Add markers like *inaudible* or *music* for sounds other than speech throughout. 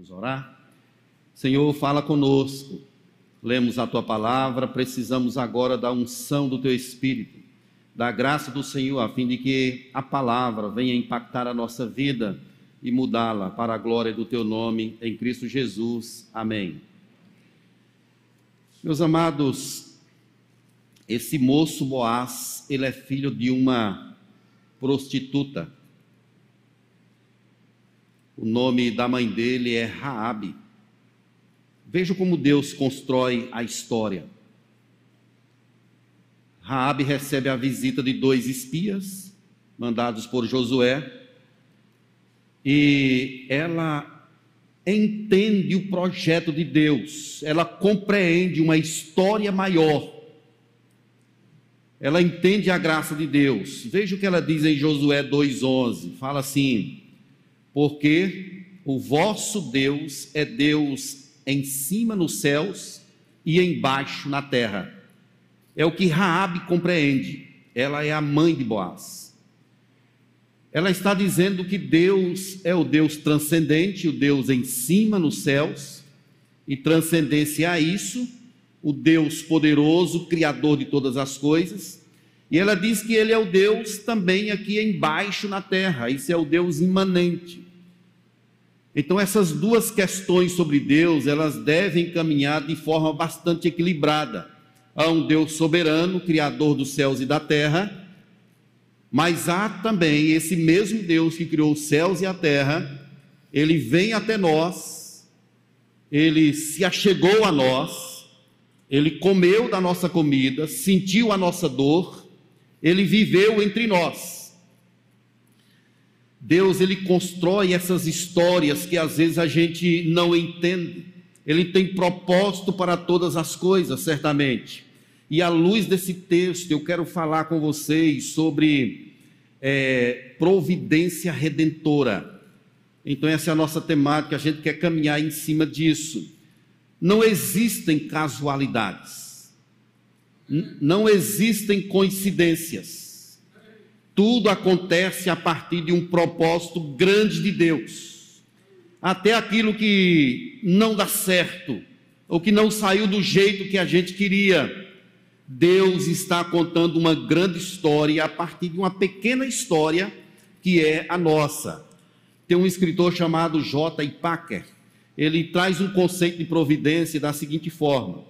Vamos orar? Senhor, fala conosco. Lemos a tua palavra, precisamos agora da unção do teu espírito, da graça do Senhor, a fim de que a palavra venha impactar a nossa vida e mudá-la para a glória do teu nome, em Cristo Jesus. Amém. Meus amados, esse moço Boaz, ele é filho de uma prostituta. O nome da mãe dele é Raabe. Veja como Deus constrói a história. Raabe recebe a visita de dois espias mandados por Josué e ela entende o projeto de Deus, ela compreende uma história maior. Ela entende a graça de Deus. Veja o que ela diz em Josué 2:11. Fala assim: "Porque o vosso Deus é Deus em cima nos céus e embaixo na terra." É o que Raabe compreende. Ela é a mãe de Boaz. Ela está dizendo que Deus é o Deus transcendente, o Deus em cima nos céus, e transcendência a isso, o Deus poderoso, criador de todas as coisas. E ela diz que ele é o Deus também aqui embaixo na terra, isso é o Deus imanente. Então essas duas questões sobre Deus, elas devem caminhar de forma bastante equilibrada. Há um Deus soberano, criador dos céus e da terra, mas há também esse mesmo Deus que criou os céus e a terra, ele vem até nós, ele se achegou a nós, ele comeu da nossa comida, sentiu a nossa dor, ele viveu entre nós. Deus ele constrói essas histórias que às vezes a gente não entende. Ele tem propósito para todas as coisas, certamente. E à luz desse texto, eu quero falar com vocês sobre é, providência redentora. Então, essa é a nossa temática, a gente quer caminhar em cima disso. Não existem casualidades, não existem coincidências. Tudo acontece a partir de um propósito grande de Deus. Até aquilo que não dá certo, ou que não saiu do jeito que a gente queria, Deus está contando uma grande história a partir de uma pequena história que é a nossa. Tem um escritor chamado J. Packer. Ele traz um conceito de providência da seguinte forma.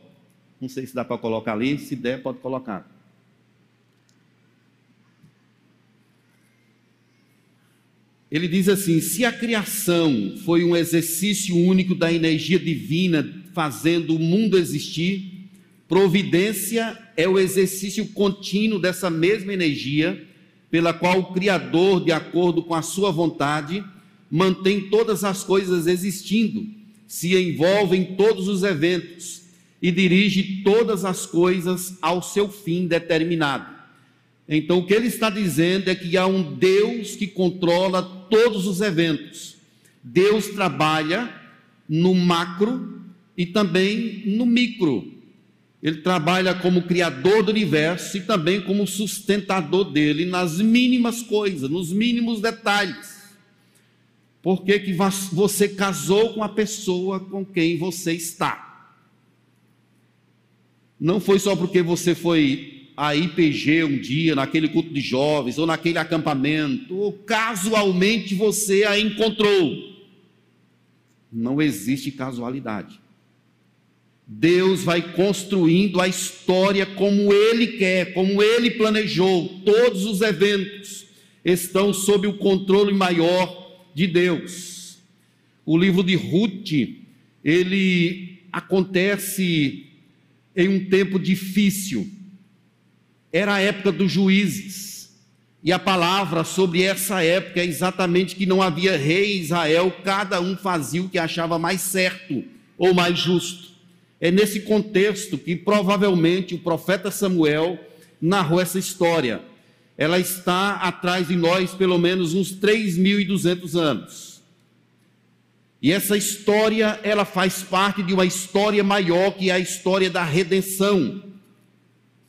Não sei se dá para colocar ali, se der, pode colocar. Ele diz assim: se a criação foi um exercício único da energia divina fazendo o mundo existir, Providência é o exercício contínuo dessa mesma energia, pela qual o Criador, de acordo com a sua vontade, mantém todas as coisas existindo, se envolve em todos os eventos e dirige todas as coisas ao seu fim determinado. Então, o que ele está dizendo é que há um Deus que controla todos os eventos. Deus trabalha no macro e também no micro. Ele trabalha como criador do universo e também como sustentador dele nas mínimas coisas, nos mínimos detalhes. Por que, que você casou com a pessoa com quem você está? Não foi só porque você foi a IPG um dia, naquele culto de jovens, ou naquele acampamento, ou casualmente você a encontrou. Não existe casualidade. Deus vai construindo a história como Ele quer, como Ele planejou. Todos os eventos estão sob o controle maior de Deus. O livro de Ruth, ele acontece em um tempo difícil. Era a época dos juízes. E a palavra sobre essa época é exatamente que não havia rei em Israel, cada um fazia o que achava mais certo ou mais justo. É nesse contexto que provavelmente o profeta Samuel narrou essa história. Ela está atrás de nós pelo menos uns 3.200 anos. E essa história, ela faz parte de uma história maior que é a história da redenção.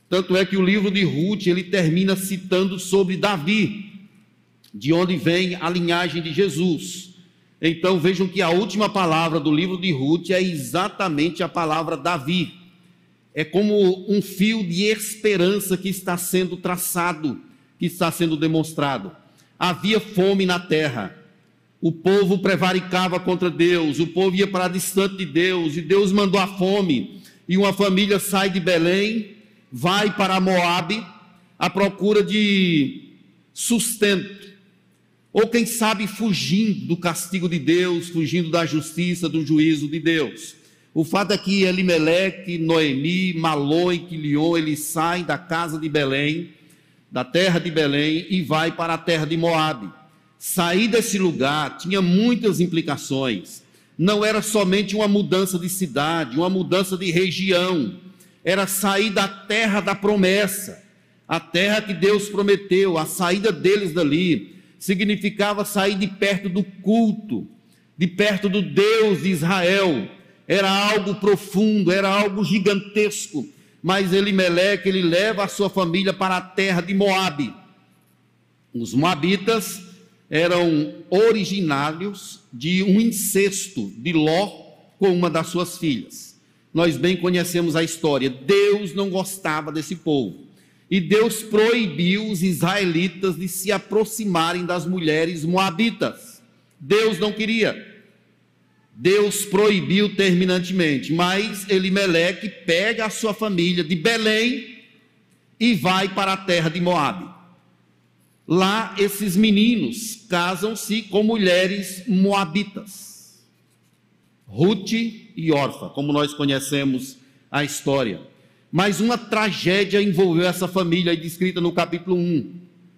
Tanto é que o livro de Ruth, ele termina citando sobre Davi, de onde vem a linhagem de Jesus. Então vejam que a última palavra do livro de Ruth é exatamente a palavra Davi. É como um fio de esperança que está sendo traçado, que está sendo demonstrado. Havia fome na terra. O povo prevaricava contra Deus, o povo ia para distante de Deus, e Deus mandou a fome. E uma família sai de Belém, vai para Moabe, à procura de sustento ou quem sabe fugindo do castigo de Deus, fugindo da justiça, do juízo de Deus. O fato é que Elimeleque, Noemi, Malon e Quilion, eles saem da casa de Belém, da terra de Belém, e vai para a terra de Moabe. Sair desse lugar tinha muitas implicações. Não era somente uma mudança de cidade, uma mudança de região. Era sair da terra da promessa, a terra que Deus prometeu, a saída deles dali significava sair de perto do culto, de perto do Deus de Israel. Era algo profundo, era algo gigantesco. Mas Elimeleque, ele leva a sua família para a terra de Moabe. Os moabitas eram originários de um incesto de Ló com uma das suas filhas. Nós bem conhecemos a história. Deus não gostava desse povo. E Deus proibiu os israelitas de se aproximarem das mulheres moabitas. Deus não queria. Deus proibiu terminantemente, mas Elimeleque pega a sua família de Belém e vai para a terra de Moabe. Lá esses meninos casam-se com mulheres moabitas. Ruth e Orfa, como nós conhecemos a história. Mas uma tragédia envolveu essa família, descrita no capítulo 1.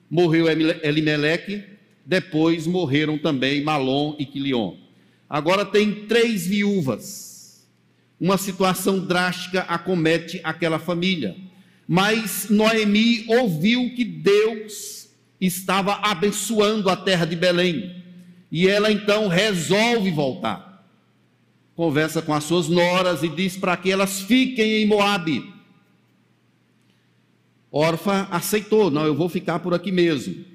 Morreu Elimeleque, depois morreram também Malom e Quilion. Agora tem três viúvas. Uma situação drástica acomete aquela família. Mas Noemi ouviu que Deus estava abençoando a terra de Belém. E ela então resolve voltar. Conversa com as suas noras e diz para que elas fiquem em Moabe Orfa aceitou, não, eu vou ficar por aqui mesmo.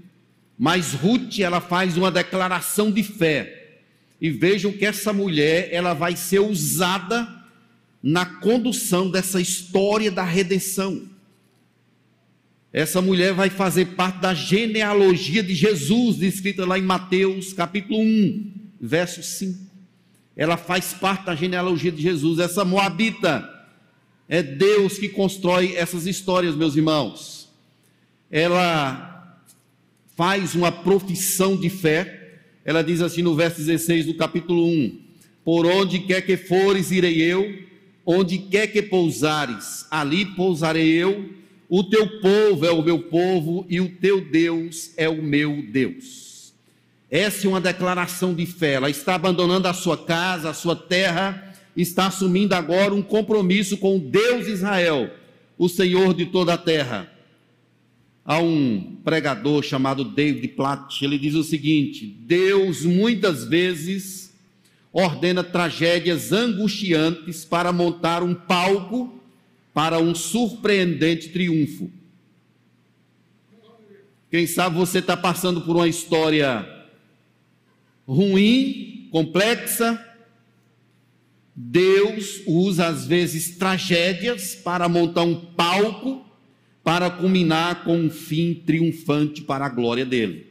Mas Ruth, ela faz uma declaração de fé. E vejam que essa mulher, ela vai ser usada na condução dessa história da redenção. Essa mulher vai fazer parte da genealogia de Jesus, descrita lá em Mateus, capítulo 1, verso 5. Ela faz parte da genealogia de Jesus. Essa moabita, é Deus que constrói essas histórias, meus irmãos. Ela faz uma profissão de fé. Ela diz assim no verso 16 do capítulo 1: Por onde quer que fores, irei eu, onde quer que pousares, ali pousarei eu. O teu povo é o meu povo e o teu Deus é o meu Deus. Essa é uma declaração de fé. Ela está abandonando a sua casa, a sua terra está assumindo agora um compromisso com o Deus de Israel, o Senhor de toda a terra. Há um pregador chamado David Platt, ele diz o seguinte: Deus muitas vezes ordena tragédias angustiantes para montar um palco para um surpreendente triunfo. Quem sabe você está passando por uma história ruim, complexa, Deus usa às vezes tragédias para montar um palco para culminar com um fim triunfante para a glória dele.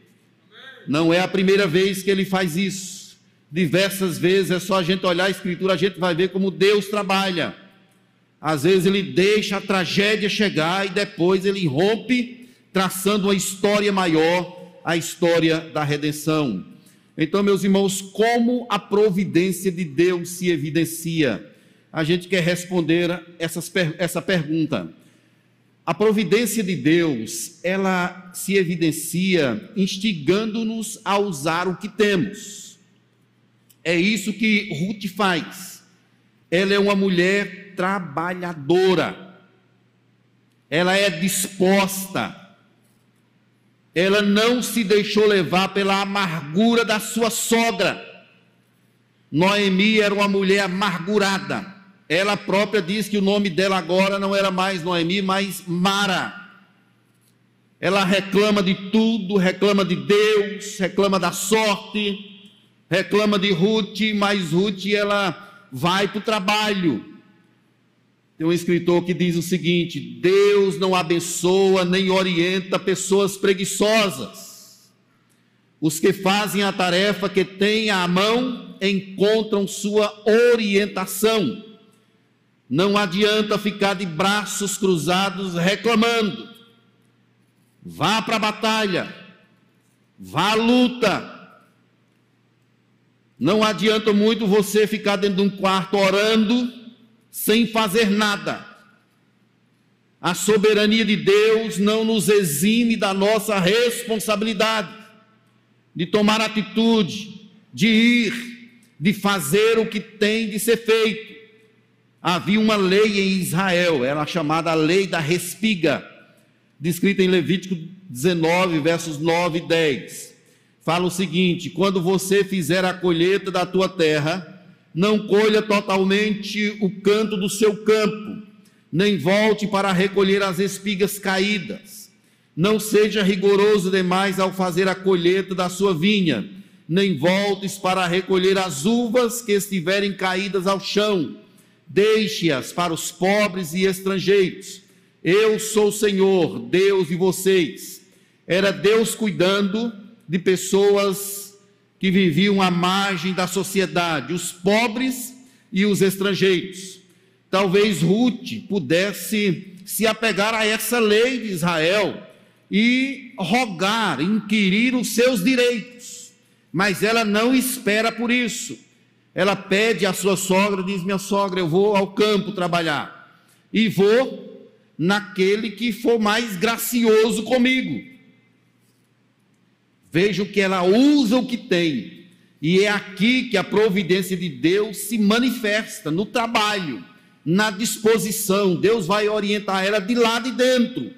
Não é a primeira vez que ele faz isso. Diversas vezes é só a gente olhar a escritura, a gente vai ver como Deus trabalha. Às vezes ele deixa a tragédia chegar e depois ele rompe, traçando uma história maior, a história da redenção. Então, meus irmãos, como a providência de Deus se evidencia? A gente quer responder essas, essa pergunta. A providência de Deus, ela se evidencia instigando-nos a usar o que temos. É isso que Ruth faz. Ela é uma mulher trabalhadora. Ela é disposta ela não se deixou levar pela amargura da sua sogra. Noemi era uma mulher amargurada. Ela própria diz que o nome dela agora não era mais Noemi, mas Mara. Ela reclama de tudo, reclama de Deus, reclama da sorte. reclama de Ruth, mas Ruth ela vai para o trabalho. Tem um escritor que diz o seguinte: Deus não abençoa nem orienta pessoas preguiçosas. Os que fazem a tarefa que têm à mão encontram sua orientação. Não adianta ficar de braços cruzados reclamando. Vá para a batalha, vá à luta. Não adianta muito você ficar dentro de um quarto orando sem fazer nada. A soberania de Deus não nos exime da nossa responsabilidade de tomar atitude, de ir, de fazer o que tem de ser feito havia uma lei em Israel, era chamada a lei da respiga, descrita em Levítico 19, versos 9 e 10. Fala o seguinte: quando você fizer a colheita da tua terra, não colha totalmente o canto do seu campo, nem volte para recolher as espigas caídas. Não seja rigoroso demais ao fazer a colheita da sua vinha, nem voltes para recolher as uvas que estiverem caídas ao chão deixe-as para os pobres e estrangeiros. Eu sou o Senhor, Deus de vocês. Era Deus cuidando de pessoas que viviam à margem da sociedade, os pobres e os estrangeiros. Talvez Ruth pudesse se apegar a essa lei de Israel e rogar, inquirir os seus direitos, mas ela não espera por isso ela pede à sua sogra, diz: Minha sogra, eu vou ao campo trabalhar, e vou naquele que for mais gracioso comigo. Vejo que ela usa o que tem, e é aqui que a providência de Deus se manifesta no trabalho, na disposição. Deus vai orientar ela de lá de dentro.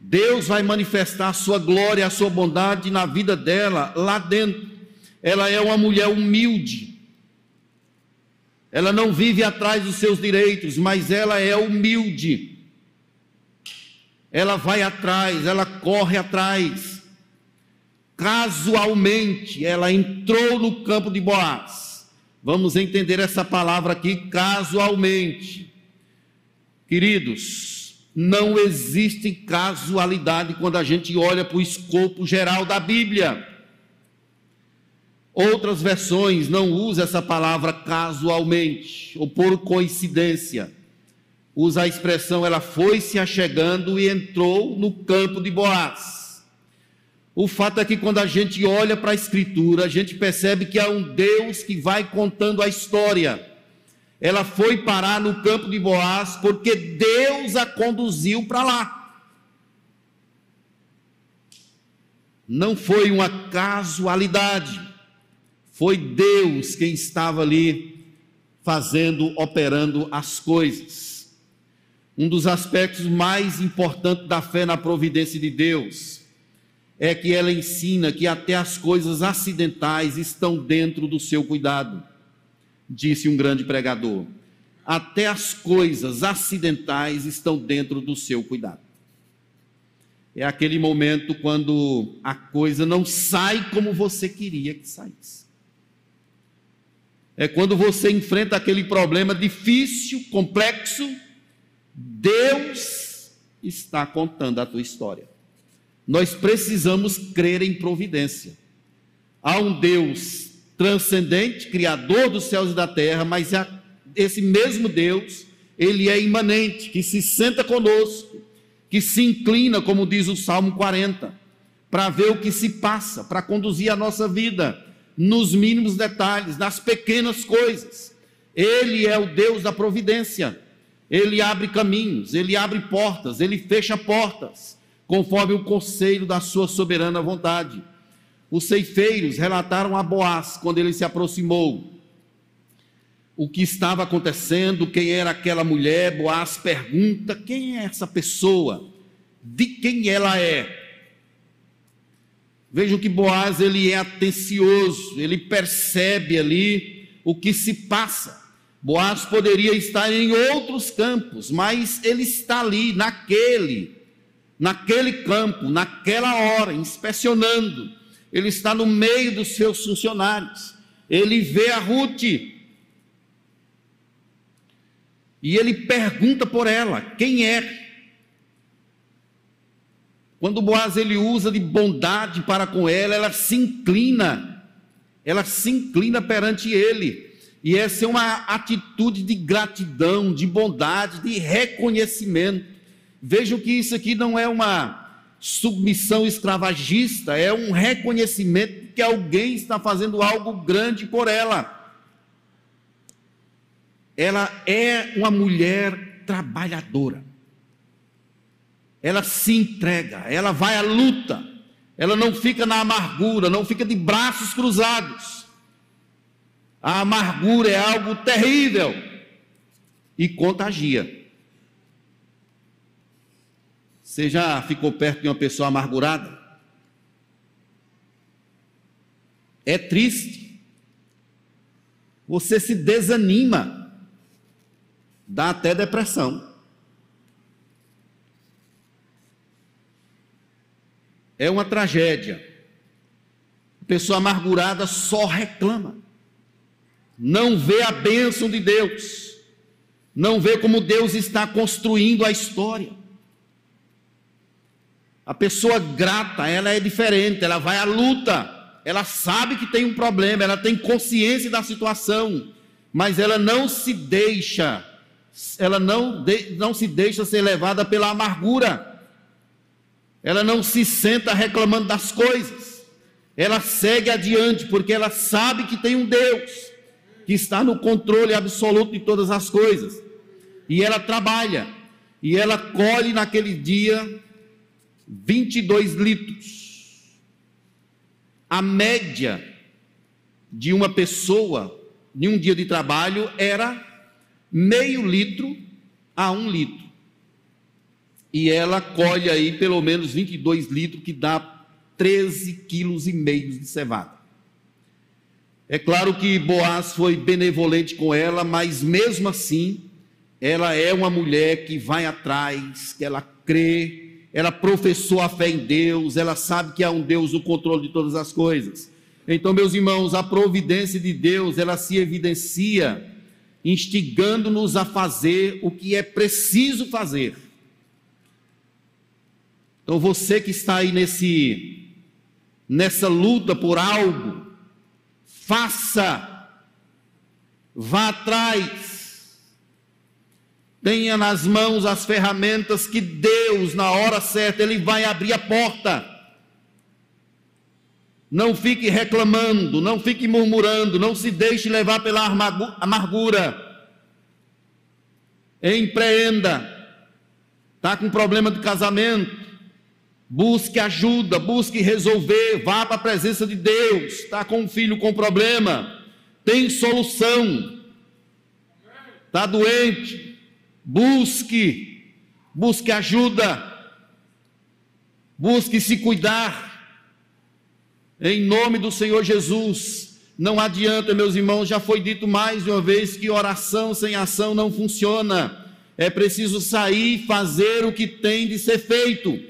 Deus vai manifestar a sua glória, a sua bondade na vida dela lá dentro ela é uma mulher humilde. Ela não vive atrás dos seus direitos, mas ela é humilde. Ela vai atrás, ela corre atrás. Casualmente, ela entrou no campo de Boaz. Vamos entender essa palavra aqui, casualmente. Queridos, não existe casualidade quando a gente olha para o escopo geral da Bíblia. Outras versões não usam essa palavra casualmente ou por coincidência. Usa a expressão ela foi se achegando e entrou no campo de Boaz. O fato é que quando a gente olha para a Escritura, a gente percebe que há um Deus que vai contando a história. Ela foi parar no campo de Boaz porque Deus a conduziu para lá. Não foi uma casualidade. Foi Deus quem estava ali fazendo, operando as coisas. Um dos aspectos mais importantes da fé na providência de Deus é que ela ensina que até as coisas acidentais estão dentro do seu cuidado, disse um grande pregador. Até as coisas acidentais estão dentro do seu cuidado. É aquele momento quando a coisa não sai como você queria que saísse é quando você enfrenta aquele problema difícil, complexo, Deus está contando a tua história. Nós precisamos crer em providência. Há um Deus transcendente, criador dos céus e da terra, mas esse mesmo Deus, ele é imanente, que se senta conosco, que se inclina, como diz o Salmo 40, para ver o que se passa, para conduzir a nossa vida nos mínimos detalhes, nas pequenas coisas. Ele é o Deus da providência. Ele abre caminhos, ele abre portas, ele fecha portas, conforme o conselho da sua soberana vontade. Os ceifeiros relataram a Boaz quando ele se aproximou. O que estava acontecendo, quem era aquela mulher, Boaz pergunta: quem é essa pessoa? De quem ela é? Vejam que Boaz ele é atencioso, ele percebe ali o que se passa. Boaz poderia estar em outros campos, mas ele está ali, naquele, naquele campo, naquela hora, inspecionando, ele está no meio dos seus funcionários. Ele vê a Ruth. E ele pergunta por ela: quem é? Quando Boaz ele usa de bondade para com ela, ela se inclina, ela se inclina perante ele. E essa é uma atitude de gratidão, de bondade, de reconhecimento. Vejam que isso aqui não é uma submissão escravagista, é um reconhecimento que alguém está fazendo algo grande por ela. Ela é uma mulher trabalhadora. Ela se entrega, ela vai à luta, ela não fica na amargura, não fica de braços cruzados. A amargura é algo terrível e contagia. Você já ficou perto de uma pessoa amargurada? É triste. Você se desanima. Dá até depressão. É uma tragédia. A pessoa amargurada só reclama. Não vê a bênção de Deus. Não vê como Deus está construindo a história. A pessoa grata, ela é diferente, ela vai à luta, ela sabe que tem um problema, ela tem consciência da situação, mas ela não se deixa, ela não, de, não se deixa ser levada pela amargura, ela não se senta reclamando das coisas, ela segue adiante, porque ela sabe que tem um Deus que está no controle absoluto de todas as coisas, e ela trabalha, e ela colhe naquele dia 22 litros. A média de uma pessoa, de um dia de trabalho, era meio litro a um litro. E ela colhe aí pelo menos 22 litros, que dá 13 quilos e meio de cevada. É claro que Boaz foi benevolente com ela, mas mesmo assim, ela é uma mulher que vai atrás, que ela crê, ela professou a fé em Deus, ela sabe que há um Deus no controle de todas as coisas. Então, meus irmãos, a providência de Deus, ela se evidencia instigando-nos a fazer o que é preciso fazer. Então, você que está aí nesse nessa luta por algo, faça, vá atrás, Tenha nas mãos as ferramentas que Deus, na hora certa, Ele vai abrir a porta. Não fique reclamando, não fique murmurando, não se deixe levar pela amargura. Empreenda. Está com problema de casamento? Busque ajuda, busque resolver, vá para a presença de Deus. Está com um filho com problema? Tem solução. Está doente? Busque, busque ajuda, busque se cuidar, em nome do Senhor Jesus. Não adianta, meus irmãos, já foi dito mais de uma vez que oração sem ação não funciona. É preciso sair e fazer o que tem de ser feito.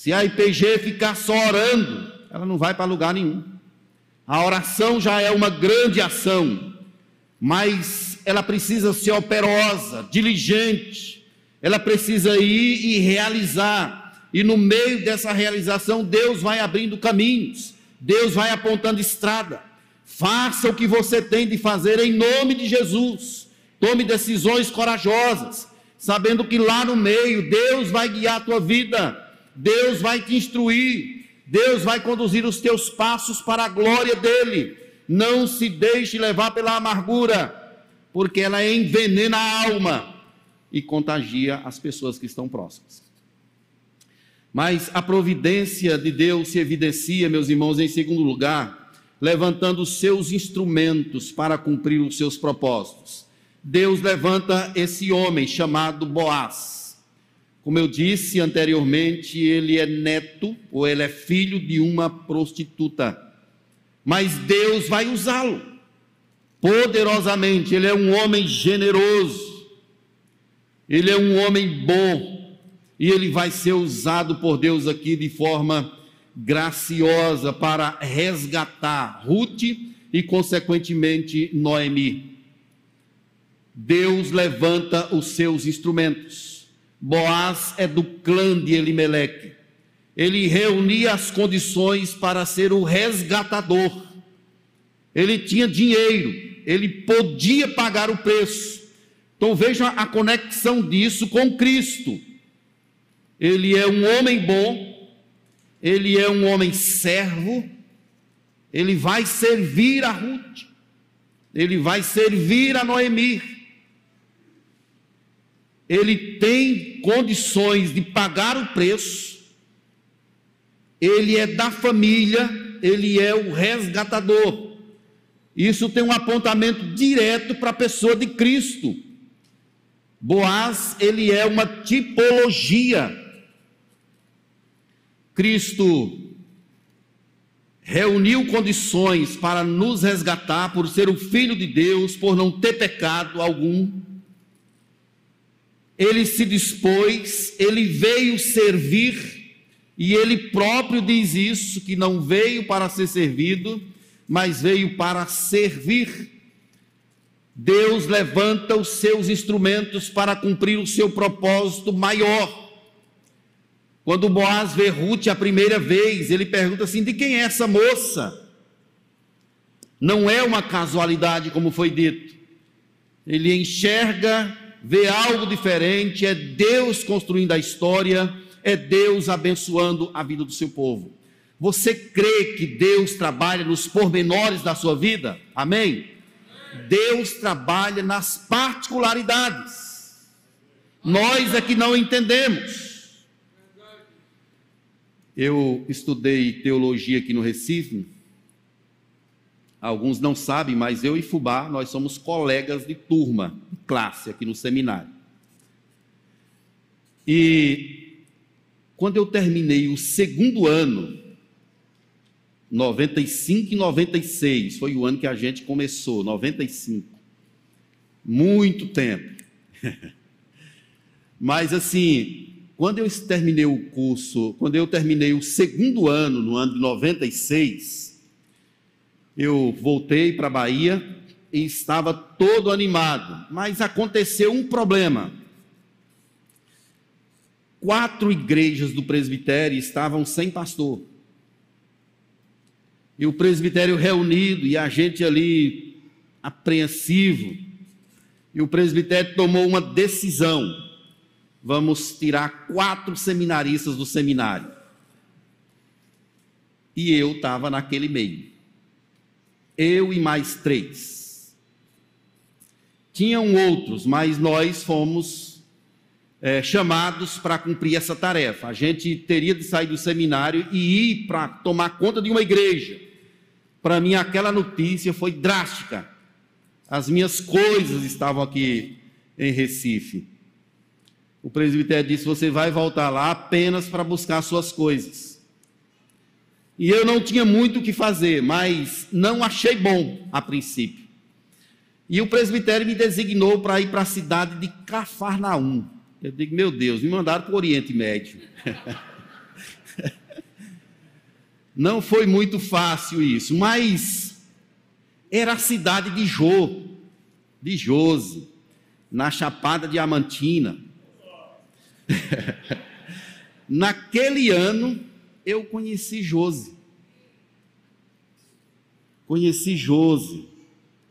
Se a IPG ficar só orando, ela não vai para lugar nenhum. A oração já é uma grande ação, mas ela precisa ser operosa, diligente, ela precisa ir e realizar, e no meio dessa realização, Deus vai abrindo caminhos, Deus vai apontando estrada. Faça o que você tem de fazer em nome de Jesus. Tome decisões corajosas, sabendo que lá no meio Deus vai guiar a tua vida, Deus vai te instruir, Deus vai conduzir os teus passos para a glória dele. Não se deixe levar pela amargura, porque ela envenena a alma e contagia as pessoas que estão próximas. Mas a providência de Deus se evidencia, meus irmãos, em segundo lugar, levantando seus instrumentos para cumprir os seus propósitos. Deus levanta esse homem chamado Boaz. Como eu disse anteriormente, ele é neto ou ele é filho de uma prostituta. Mas Deus vai usá-lo poderosamente. Ele é um homem generoso, ele é um homem bom, e ele vai ser usado por Deus aqui de forma graciosa para resgatar Ruth e, consequentemente, Noemi. Deus levanta os seus instrumentos. Boaz é do clã de Elimeleque. Ele reunia as condições para ser o resgatador. Ele tinha dinheiro, ele podia pagar o preço. Então veja a conexão disso com Cristo. Ele é um homem bom, ele é um homem servo, ele vai servir a Ruth, ele vai servir a Noemi ele tem condições de pagar o preço, ele é da família, ele é o resgatador. Isso tem um apontamento direto para a pessoa de Cristo. Boaz, ele é uma tipologia. Cristo reuniu condições para nos resgatar por ser o filho de Deus, por não ter pecado algum ele se dispôs, ele veio servir, e ele próprio diz isso: que não veio para ser servido, mas veio para servir. Deus levanta os seus instrumentos para cumprir o seu propósito maior. Quando Boaz vê Ruth a primeira vez, ele pergunta assim: de quem é essa moça? Não é uma casualidade, como foi dito. Ele enxerga vê algo diferente, é Deus construindo a história, é Deus abençoando a vida do seu povo. Você crê que Deus trabalha nos pormenores da sua vida? Amém? Deus trabalha nas particularidades. Nós é que não entendemos. Eu estudei teologia aqui no Recife Alguns não sabem, mas eu e Fubá, nós somos colegas de turma, de classe aqui no seminário. E quando eu terminei o segundo ano, 95 e 96, foi o ano que a gente começou, 95. Muito tempo. *laughs* Mas assim, quando eu terminei o curso, quando eu terminei o segundo ano, no ano de 96, eu voltei para a Bahia e estava todo animado, mas aconteceu um problema. Quatro igrejas do presbitério estavam sem pastor. E o presbitério reunido e a gente ali apreensivo. E o presbitério tomou uma decisão: vamos tirar quatro seminaristas do seminário. E eu estava naquele meio eu e mais três. Tinham outros, mas nós fomos é, chamados para cumprir essa tarefa. A gente teria de sair do seminário e ir para tomar conta de uma igreja. Para mim, aquela notícia foi drástica. As minhas coisas estavam aqui em Recife. O presbitério disse: Você vai voltar lá apenas para buscar suas coisas. E eu não tinha muito o que fazer, mas não achei bom a princípio. E o presbitério me designou para ir para a cidade de Cafarnaum. Eu digo, meu Deus, me mandaram para o Oriente Médio. *laughs* não foi muito fácil isso, mas era a cidade de Jô, de Jose, na Chapada Diamantina. *laughs* Naquele ano, eu conheci Jose. Conheci Jose,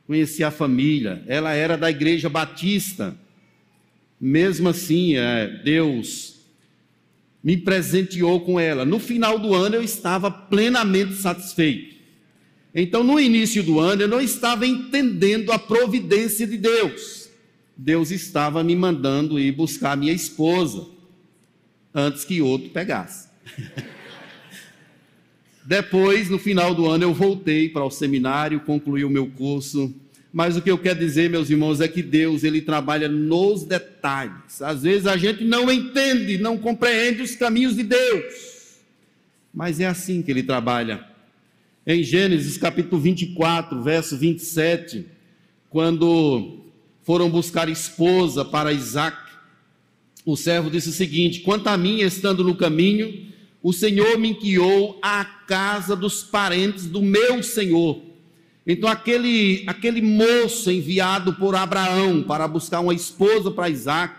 conheci a família. Ela era da igreja batista. Mesmo assim, é, Deus me presenteou com ela. No final do ano eu estava plenamente satisfeito. Então, no início do ano, eu não estava entendendo a providência de Deus. Deus estava me mandando ir buscar minha esposa antes que outro pegasse. *laughs* Depois, no final do ano, eu voltei para o seminário, concluí o meu curso. Mas o que eu quero dizer, meus irmãos, é que Deus ele trabalha nos detalhes. Às vezes a gente não entende, não compreende os caminhos de Deus. Mas é assim que ele trabalha. Em Gênesis capítulo 24, verso 27, quando foram buscar esposa para Isaac, o servo disse o seguinte: Quanto a mim, estando no caminho, o Senhor me enviou à casa dos parentes do meu Senhor. Então, aquele, aquele moço enviado por Abraão para buscar uma esposa para Isaac,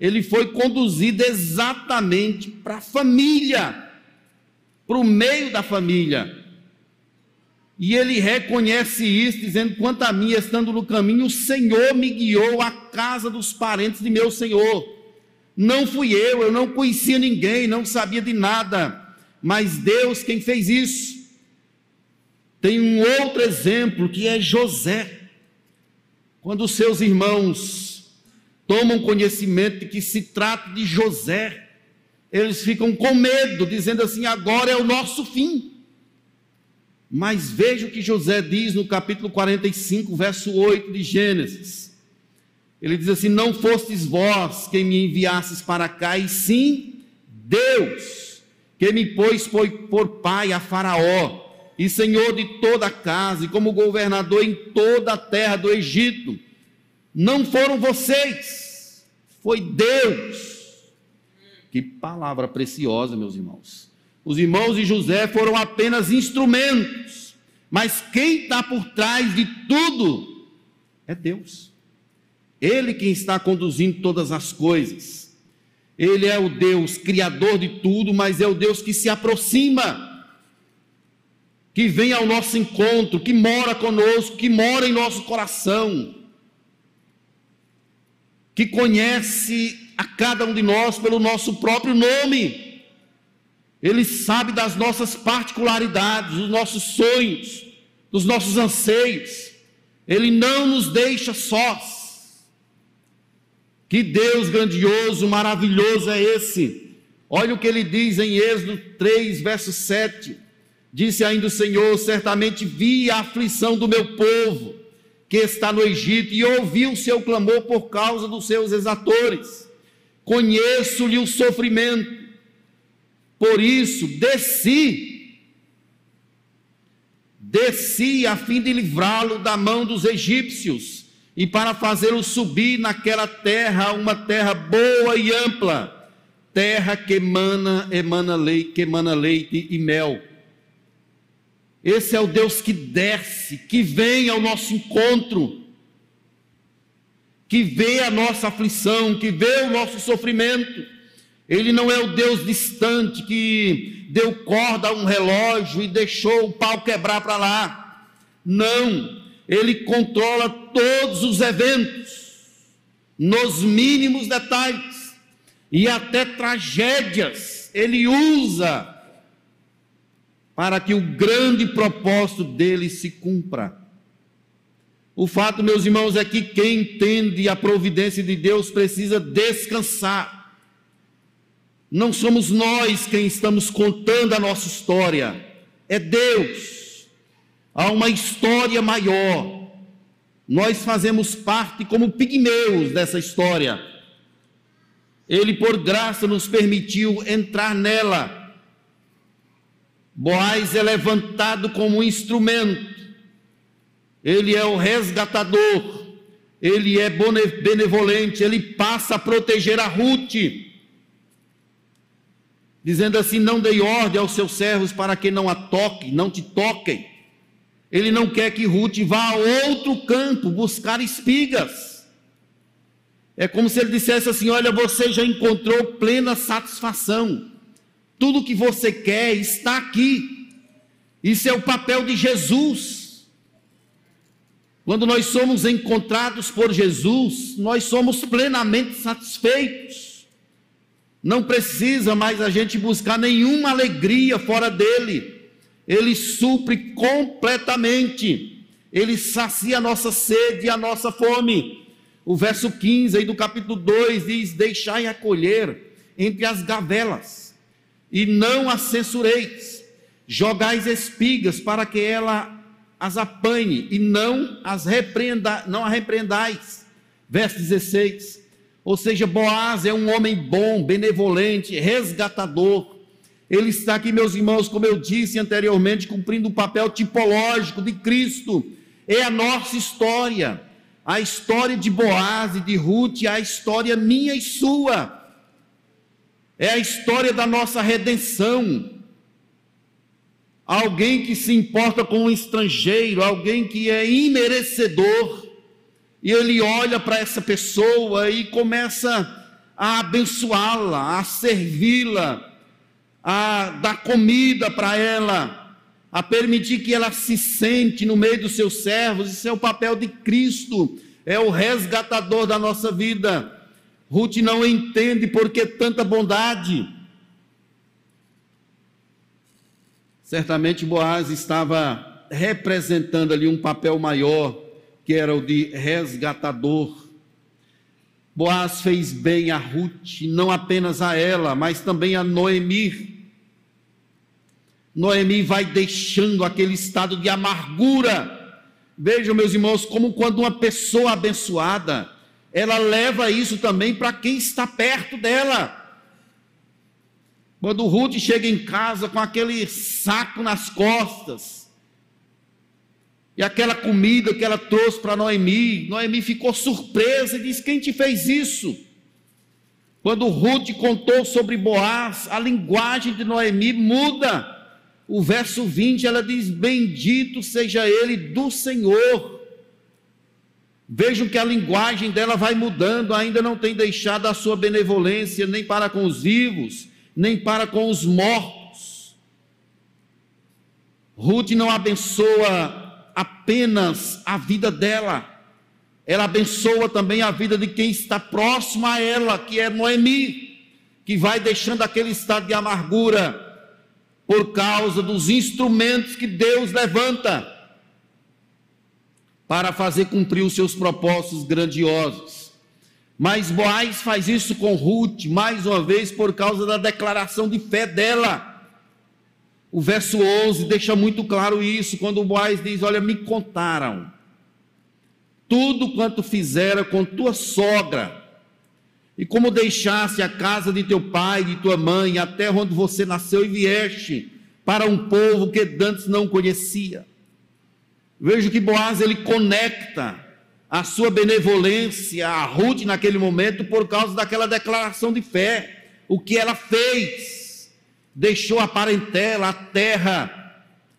ele foi conduzido exatamente para a família, para o meio da família. E ele reconhece isso, dizendo: quanto a mim, estando no caminho, o Senhor me guiou à casa dos parentes de meu Senhor. Não fui eu, eu não conhecia ninguém, não sabia de nada, mas Deus quem fez isso. Tem um outro exemplo que é José. Quando seus irmãos tomam conhecimento de que se trata de José, eles ficam com medo, dizendo assim: agora é o nosso fim. Mas veja o que José diz no capítulo 45, verso 8 de Gênesis. Ele diz assim: Não fostes vós quem me enviastes para cá, e sim Deus, que me pôs por pai a Faraó, e senhor de toda a casa, e como governador em toda a terra do Egito. Não foram vocês, foi Deus. Que palavra preciosa, meus irmãos. Os irmãos de José foram apenas instrumentos, mas quem está por trás de tudo é Deus. Ele quem está conduzindo todas as coisas. Ele é o Deus criador de tudo, mas é o Deus que se aproxima, que vem ao nosso encontro, que mora conosco, que mora em nosso coração, que conhece a cada um de nós pelo nosso próprio nome. Ele sabe das nossas particularidades, dos nossos sonhos, dos nossos anseios. Ele não nos deixa sós. Que Deus grandioso, maravilhoso é esse. Olha o que ele diz em Êxodo 3, verso 7. Disse ainda o Senhor: Certamente vi a aflição do meu povo que está no Egito e ouvi o seu clamor por causa dos seus exatores. Conheço-lhe o sofrimento por isso, desci, desci a fim de livrá-lo da mão dos egípcios e para fazê-lo subir naquela terra, uma terra boa e ampla, terra que emana, emana leite, que emana leite e mel. Esse é o Deus que desce, que vem ao nosso encontro, que vê a nossa aflição, que vê o nosso sofrimento ele não é o Deus distante que deu corda a um relógio e deixou o pau quebrar para lá. Não, ele controla todos os eventos, nos mínimos detalhes, e até tragédias ele usa para que o grande propósito dele se cumpra. O fato, meus irmãos, é que quem entende a providência de Deus precisa descansar não somos nós quem estamos contando a nossa história, é Deus. Há uma história maior. Nós fazemos parte como pigmeus dessa história. Ele, por graça, nos permitiu entrar nela. Boaz é levantado como um instrumento. Ele é o resgatador. Ele é benevolente. Ele passa a proteger a Ruth dizendo assim: Não dei ordem aos seus servos para que não a toquem, não te toquem. Ele não quer que Ruth vá a outro campo buscar espigas. É como se ele dissesse assim: Olha, você já encontrou plena satisfação. Tudo que você quer está aqui. Isso é o papel de Jesus. Quando nós somos encontrados por Jesus, nós somos plenamente satisfeitos. Não precisa mais a gente buscar nenhuma alegria fora dele. Ele supre completamente. Ele sacia a nossa sede e a nossa fome. O verso 15 aí do capítulo 2 diz: Deixai acolher entre as gavelas, e não as censureis. Jogais espigas para que ela as apanhe, e não as repreenda, não a repreendais. Verso 16 ou seja, Boaz é um homem bom, benevolente, resgatador. Ele está aqui, meus irmãos, como eu disse anteriormente, cumprindo o um papel tipológico de Cristo. É a nossa história. A história de Boaz e de Ruth, a história minha e sua. é a história da nossa redenção. Alguém que se importa com um estrangeiro, alguém que é imerecedor, e ele olha para essa pessoa e começa a abençoá-la, a servi-la, a dar comida para ela, a permitir que ela se sente no meio dos seus servos. Isso é o papel de Cristo, é o resgatador da nossa vida. Ruth não entende por que tanta bondade. Certamente Boaz estava representando ali um papel maior, que era o de resgatador. Boaz fez bem a Ruth, não apenas a ela, mas também a Noemi. Noemi vai deixando aquele estado de amargura. Vejam, meus irmãos, como quando uma pessoa abençoada, ela leva isso também para quem está perto dela. Quando Ruth chega em casa com aquele saco nas costas, e aquela comida que ela trouxe para Noemi, Noemi ficou surpresa e disse: Quem te fez isso? Quando Ruth contou sobre Boaz, a linguagem de Noemi muda. O verso 20 ela diz: Bendito seja ele do Senhor. Vejam que a linguagem dela vai mudando, ainda não tem deixado a sua benevolência nem para com os vivos, nem para com os mortos. Ruth não abençoa apenas a vida dela, ela abençoa também a vida de quem está próximo a ela, que é Noemi, que vai deixando aquele estado de amargura por causa dos instrumentos que Deus levanta para fazer cumprir os seus propósitos grandiosos. Mas Boaz faz isso com Ruth, mais uma vez, por causa da declaração de fé dela. O verso 11 deixa muito claro isso, quando Boaz diz: Olha, me contaram tudo quanto fizera com tua sogra, e como deixaste a casa de teu pai, de tua mãe, a terra onde você nasceu e vieste, para um povo que antes não conhecia. Vejo que Boaz ele conecta a sua benevolência a Ruth naquele momento por causa daquela declaração de fé, o que ela fez deixou a parentela, a terra,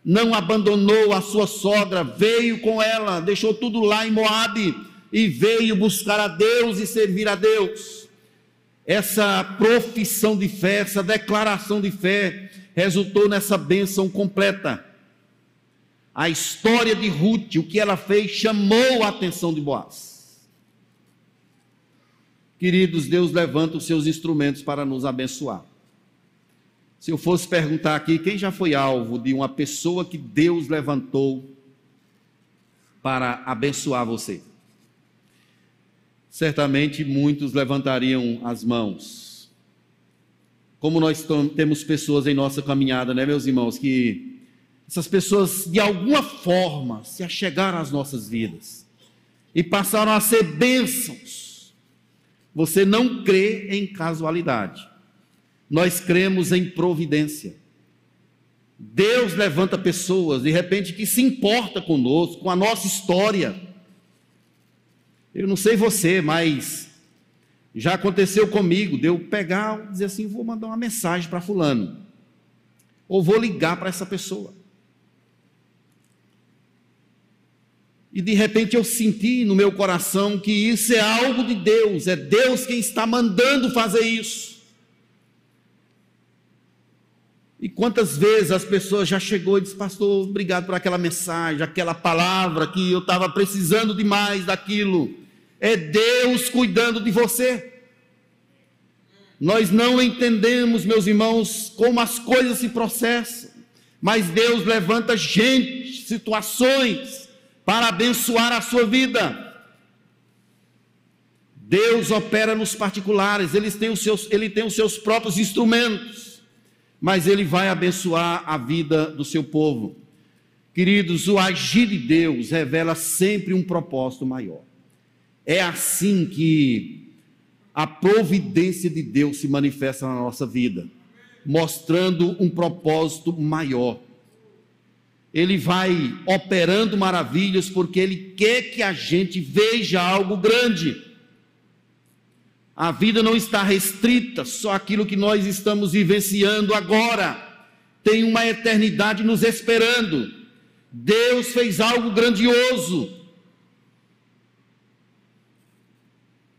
não abandonou a sua sogra, veio com ela, deixou tudo lá em Moabe e veio buscar a Deus e servir a Deus. Essa profissão de fé, essa declaração de fé, resultou nessa bênção completa. A história de Ruth, o que ela fez, chamou a atenção de Boaz. Queridos, Deus levanta os seus instrumentos para nos abençoar. Se eu fosse perguntar aqui, quem já foi alvo de uma pessoa que Deus levantou para abençoar você? Certamente muitos levantariam as mãos. Como nós temos pessoas em nossa caminhada, né, meus irmãos, que essas pessoas de alguma forma se achegaram às nossas vidas e passaram a ser bênçãos. Você não crê em casualidade nós cremos em providência. Deus levanta pessoas, de repente, que se importa conosco, com a nossa história. Eu não sei você, mas já aconteceu comigo, de eu pegar e dizer assim: vou mandar uma mensagem para Fulano, ou vou ligar para essa pessoa. E de repente eu senti no meu coração que isso é algo de Deus, é Deus quem está mandando fazer isso. E quantas vezes as pessoas já chegou e disse, pastor, obrigado por aquela mensagem, aquela palavra que eu estava precisando demais daquilo. É Deus cuidando de você. Nós não entendemos, meus irmãos, como as coisas se processam, mas Deus levanta gente, situações, para abençoar a sua vida. Deus opera nos particulares, ele tem os seus, ele tem os seus próprios instrumentos mas ele vai abençoar a vida do seu povo. Queridos, o agir de Deus revela sempre um propósito maior. É assim que a providência de Deus se manifesta na nossa vida, mostrando um propósito maior. Ele vai operando maravilhas porque ele quer que a gente veja algo grande. A vida não está restrita só àquilo que nós estamos vivenciando agora. Tem uma eternidade nos esperando. Deus fez algo grandioso.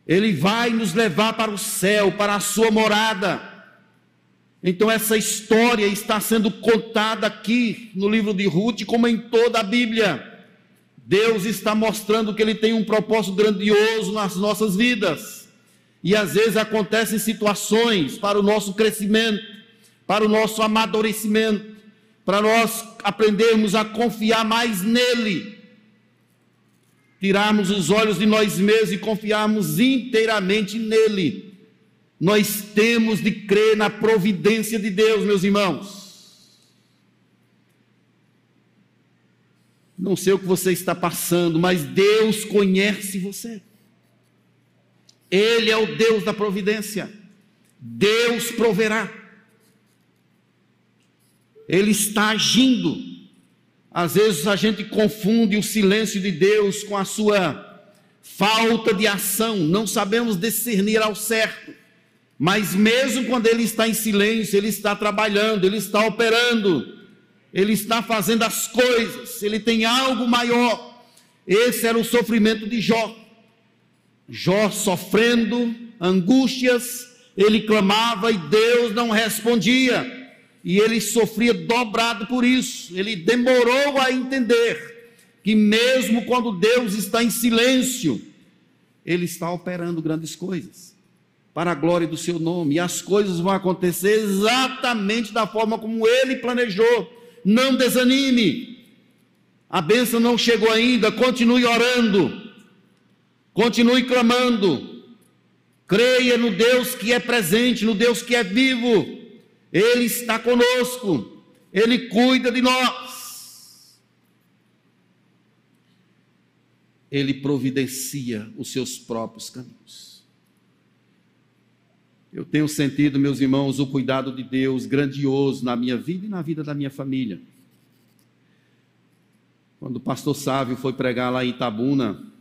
Ele vai nos levar para o céu, para a sua morada. Então, essa história está sendo contada aqui no livro de Ruth, como em toda a Bíblia. Deus está mostrando que Ele tem um propósito grandioso nas nossas vidas. E às vezes acontecem situações para o nosso crescimento, para o nosso amadurecimento, para nós aprendermos a confiar mais nele, tirarmos os olhos de nós mesmos e confiarmos inteiramente nele. Nós temos de crer na providência de Deus, meus irmãos. Não sei o que você está passando, mas Deus conhece você. Ele é o Deus da providência. Deus proverá. Ele está agindo. Às vezes a gente confunde o silêncio de Deus com a sua falta de ação, não sabemos discernir ao certo. Mas mesmo quando ele está em silêncio, ele está trabalhando, ele está operando, ele está fazendo as coisas, ele tem algo maior. Esse era o sofrimento de Jó. Jó sofrendo angústias, ele clamava e Deus não respondia. E ele sofria dobrado por isso. Ele demorou a entender que mesmo quando Deus está em silêncio, ele está operando grandes coisas para a glória do seu nome, e as coisas vão acontecer exatamente da forma como ele planejou. Não desanime. A bênção não chegou ainda, continue orando. Continue clamando. Creia no Deus que é presente, no Deus que é vivo. Ele está conosco. Ele cuida de nós. Ele providencia os seus próprios caminhos. Eu tenho sentido, meus irmãos, o cuidado de Deus grandioso na minha vida e na vida da minha família. Quando o pastor Sávio foi pregar lá em Itabuna,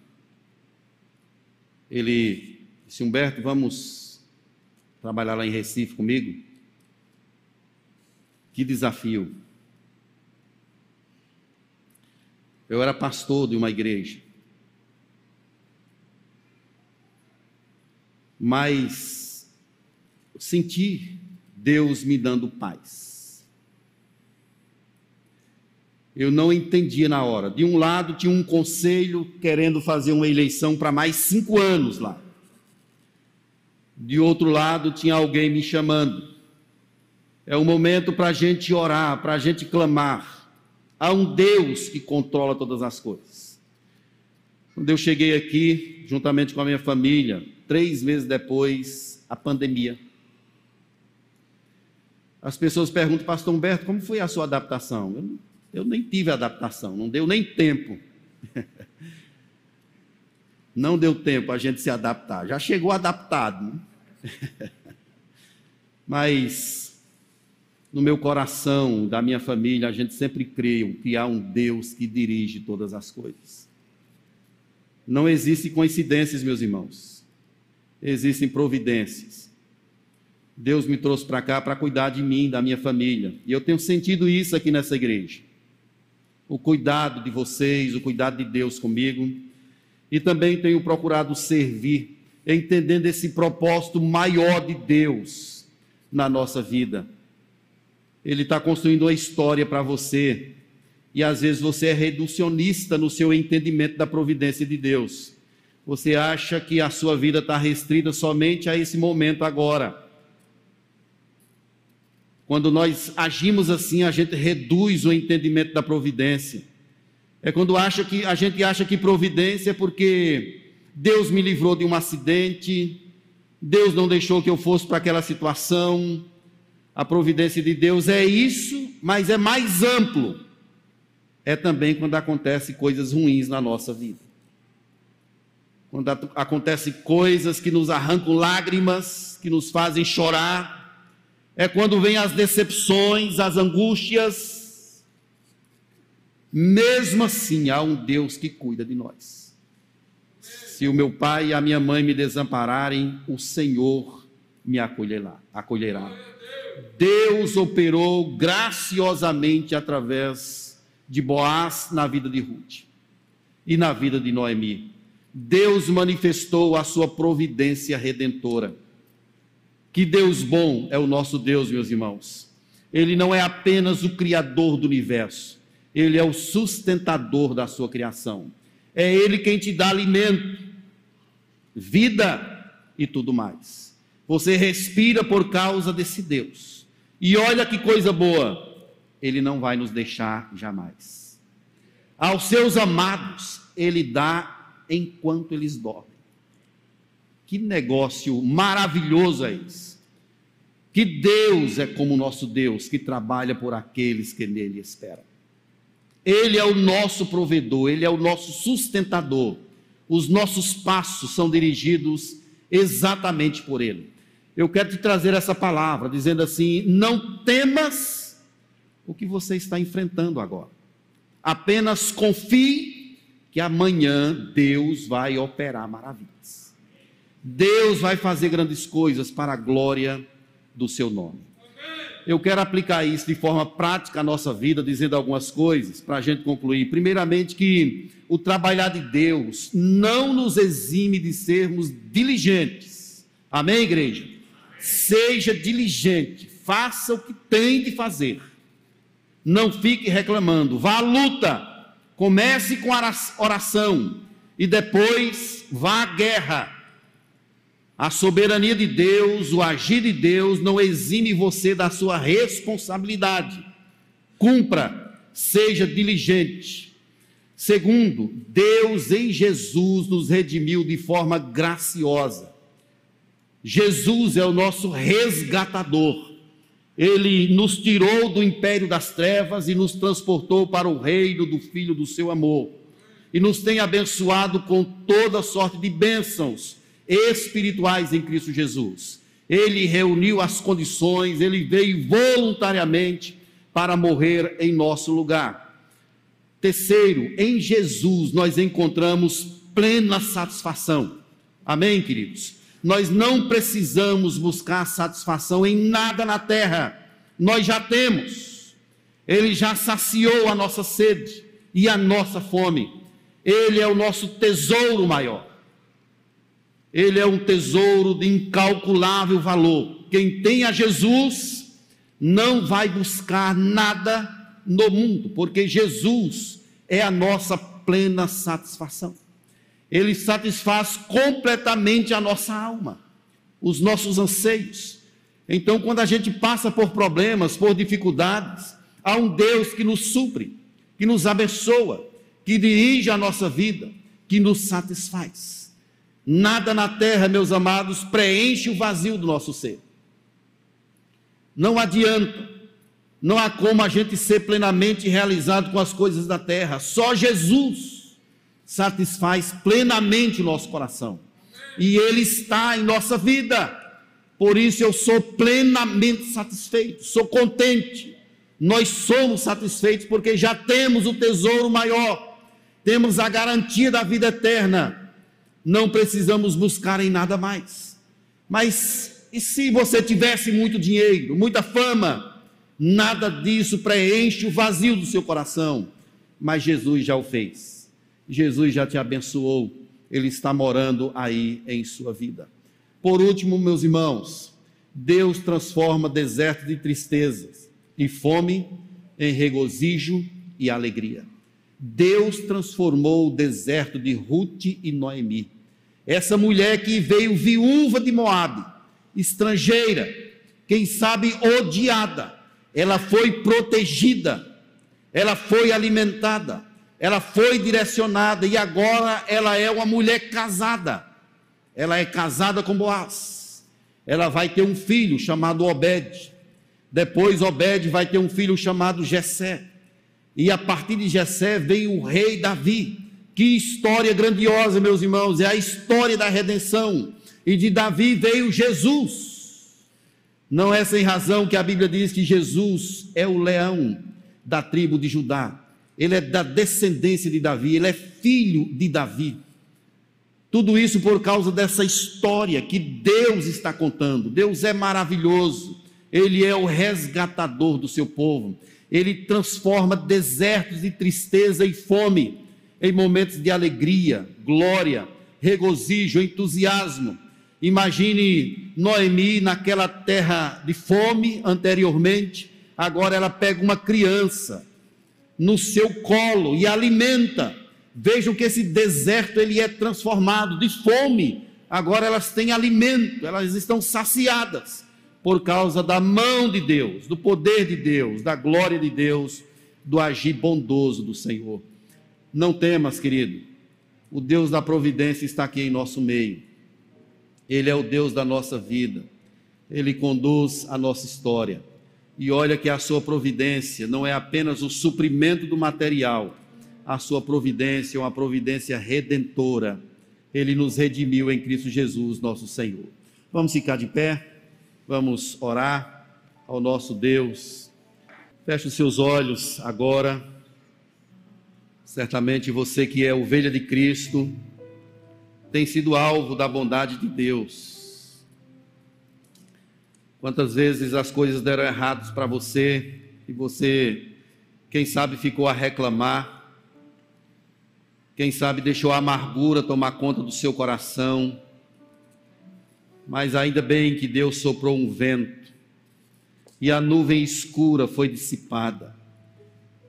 ele disse: Humberto, vamos trabalhar lá em Recife comigo? Que desafio. Eu era pastor de uma igreja. Mas senti Deus me dando paz. Eu não entendia na hora. De um lado, tinha um conselho querendo fazer uma eleição para mais cinco anos lá. De outro lado, tinha alguém me chamando. É o momento para a gente orar, para a gente clamar. Há um Deus que controla todas as coisas. Quando eu cheguei aqui, juntamente com a minha família, três meses depois, a pandemia. As pessoas perguntam, pastor Humberto, como foi a sua adaptação? Eu, eu nem tive adaptação, não deu nem tempo. *laughs* não deu tempo a gente se adaptar. Já chegou adaptado. Né? *laughs* Mas no meu coração, da minha família, a gente sempre creu que há um Deus que dirige todas as coisas. Não existem coincidências, meus irmãos. Existem providências. Deus me trouxe para cá para cuidar de mim, da minha família. E eu tenho sentido isso aqui nessa igreja. O cuidado de vocês, o cuidado de Deus comigo. E também tenho procurado servir, entendendo esse propósito maior de Deus na nossa vida. Ele está construindo uma história para você. E às vezes você é reducionista no seu entendimento da providência de Deus. Você acha que a sua vida está restrita somente a esse momento agora. Quando nós agimos assim, a gente reduz o entendimento da providência. É quando acha que a gente acha que providência é porque Deus me livrou de um acidente, Deus não deixou que eu fosse para aquela situação. A providência de Deus é isso, mas é mais amplo. É também quando acontecem coisas ruins na nossa vida. Quando acontecem coisas que nos arrancam lágrimas, que nos fazem chorar, é quando vêm as decepções, as angústias. Mesmo assim, há um Deus que cuida de nós. Se o meu pai e a minha mãe me desampararem, o Senhor me acolherá. acolherá. Deus operou graciosamente através de Boaz na vida de Ruth e na vida de Noemi. Deus manifestou a sua providência redentora. Que Deus bom é o nosso Deus, meus irmãos. Ele não é apenas o criador do universo, ele é o sustentador da sua criação. É ele quem te dá alimento, vida e tudo mais. Você respira por causa desse Deus. E olha que coisa boa, ele não vai nos deixar jamais. Aos seus amados, ele dá enquanto eles dormem. Que negócio maravilhoso é esse. Que Deus é como o nosso Deus, que trabalha por aqueles que nele esperam. Ele é o nosso provedor, ele é o nosso sustentador. Os nossos passos são dirigidos exatamente por ele. Eu quero te trazer essa palavra, dizendo assim: não temas o que você está enfrentando agora. Apenas confie que amanhã Deus vai operar maravilhas. Deus vai fazer grandes coisas para a glória do seu nome. Eu quero aplicar isso de forma prática à nossa vida, dizendo algumas coisas para a gente concluir. Primeiramente, que o trabalhar de Deus não nos exime de sermos diligentes. Amém, igreja? Seja diligente, faça o que tem de fazer. Não fique reclamando, vá à luta. Comece com a oração e depois vá à guerra a soberania de Deus, o agir de Deus não exime você da sua responsabilidade. Cumpra, seja diligente. Segundo, Deus em Jesus nos redimiu de forma graciosa. Jesus é o nosso resgatador. Ele nos tirou do império das trevas e nos transportou para o reino do Filho do seu amor. E nos tem abençoado com toda sorte de bênçãos espirituais em Cristo Jesus. Ele reuniu as condições, ele veio voluntariamente para morrer em nosso lugar. Terceiro, em Jesus nós encontramos plena satisfação. Amém, queridos? Nós não precisamos buscar satisfação em nada na terra, nós já temos. Ele já saciou a nossa sede e a nossa fome. Ele é o nosso tesouro maior. Ele é um tesouro de incalculável valor. Quem tem a Jesus não vai buscar nada no mundo, porque Jesus é a nossa plena satisfação. Ele satisfaz completamente a nossa alma, os nossos anseios. Então, quando a gente passa por problemas, por dificuldades, há um Deus que nos supre, que nos abençoa, que dirige a nossa vida, que nos satisfaz. Nada na terra, meus amados, preenche o vazio do nosso ser. Não adianta, não há como a gente ser plenamente realizado com as coisas da terra. Só Jesus satisfaz plenamente o nosso coração. E Ele está em nossa vida. Por isso eu sou plenamente satisfeito, sou contente. Nós somos satisfeitos porque já temos o tesouro maior, temos a garantia da vida eterna não precisamos buscar em nada mais. Mas e se você tivesse muito dinheiro, muita fama? Nada disso preenche o vazio do seu coração. Mas Jesus já o fez. Jesus já te abençoou. Ele está morando aí em sua vida. Por último, meus irmãos, Deus transforma deserto de tristezas e fome em regozijo e alegria. Deus transformou o deserto de Ruth e Noemi. Essa mulher que veio viúva de Moabe, estrangeira, quem sabe odiada, ela foi protegida, ela foi alimentada, ela foi direcionada e agora ela é uma mulher casada. Ela é casada com Boaz. Ela vai ter um filho chamado Obed. Depois Obed vai ter um filho chamado Jessé. E a partir de Jessé veio o rei Davi. Que história grandiosa, meus irmãos, é a história da redenção. E de Davi veio Jesus. Não é sem razão que a Bíblia diz que Jesus é o leão da tribo de Judá. Ele é da descendência de Davi, ele é filho de Davi. Tudo isso por causa dessa história que Deus está contando. Deus é maravilhoso, Ele é o resgatador do seu povo. Ele transforma desertos de tristeza e fome em momentos de alegria, glória, regozijo, entusiasmo. Imagine Noemi naquela terra de fome anteriormente, agora ela pega uma criança no seu colo e alimenta. Vejam que esse deserto ele é transformado de fome. Agora elas têm alimento, elas estão saciadas por causa da mão de Deus, do poder de Deus, da glória de Deus, do agir bondoso do Senhor. Não temas, querido. O Deus da providência está aqui em nosso meio. Ele é o Deus da nossa vida. Ele conduz a nossa história. E olha que a sua providência não é apenas o suprimento do material, a sua providência é uma providência redentora. Ele nos redimiu em Cristo Jesus, nosso Senhor. Vamos ficar de pé, vamos orar ao nosso Deus. Feche os seus olhos agora. Certamente você que é ovelha de Cristo tem sido alvo da bondade de Deus Quantas vezes as coisas deram errados para você e você, quem sabe, ficou a reclamar, quem sabe deixou a amargura tomar conta do seu coração, mas ainda bem que Deus soprou um vento e a nuvem escura foi dissipada.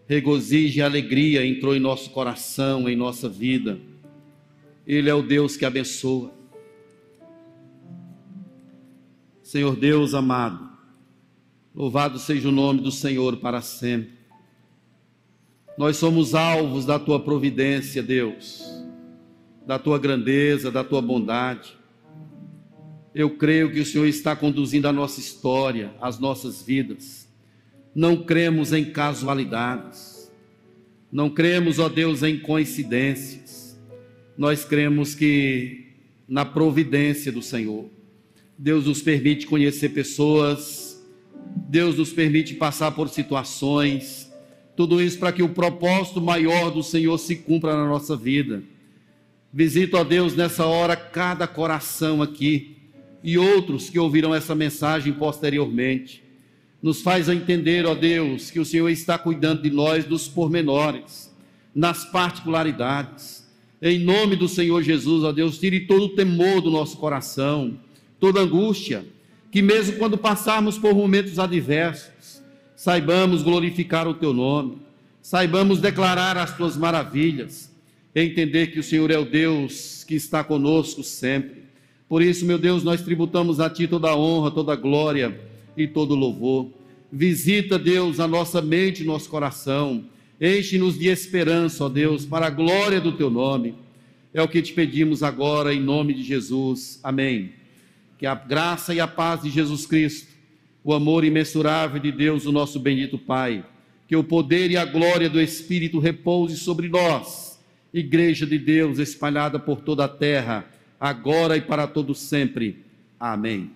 Regozijo e alegria entrou em nosso coração, em nossa vida. Ele é o Deus que abençoa. Senhor Deus amado, louvado seja o nome do Senhor para sempre. Nós somos alvos da tua providência, Deus, da tua grandeza, da tua bondade. Eu creio que o Senhor está conduzindo a nossa história, as nossas vidas. Não cremos em casualidades. Não cremos, ó Deus, em coincidências. Nós cremos que na providência do Senhor. Deus nos permite conhecer pessoas, Deus nos permite passar por situações, tudo isso para que o propósito maior do Senhor se cumpra na nossa vida. Visito a Deus nessa hora cada coração aqui e outros que ouvirão essa mensagem posteriormente. Nos faz entender, ó Deus, que o Senhor está cuidando de nós dos pormenores, nas particularidades. Em nome do Senhor Jesus, ó Deus, tire todo o temor do nosso coração toda angústia, que mesmo quando passarmos por momentos adversos, saibamos glorificar o teu nome, saibamos declarar as tuas maravilhas, entender que o Senhor é o Deus que está conosco sempre. Por isso, meu Deus, nós tributamos a ti toda a honra, toda a glória e todo o louvor. Visita, Deus, a nossa mente nosso coração. Enche-nos de esperança, ó Deus, para a glória do teu nome. É o que te pedimos agora, em nome de Jesus. Amém que a graça e a paz de Jesus Cristo, o amor imensurável de Deus, o nosso bendito Pai, que o poder e a glória do Espírito repouse sobre nós, Igreja de Deus espalhada por toda a terra, agora e para todo sempre. Amém.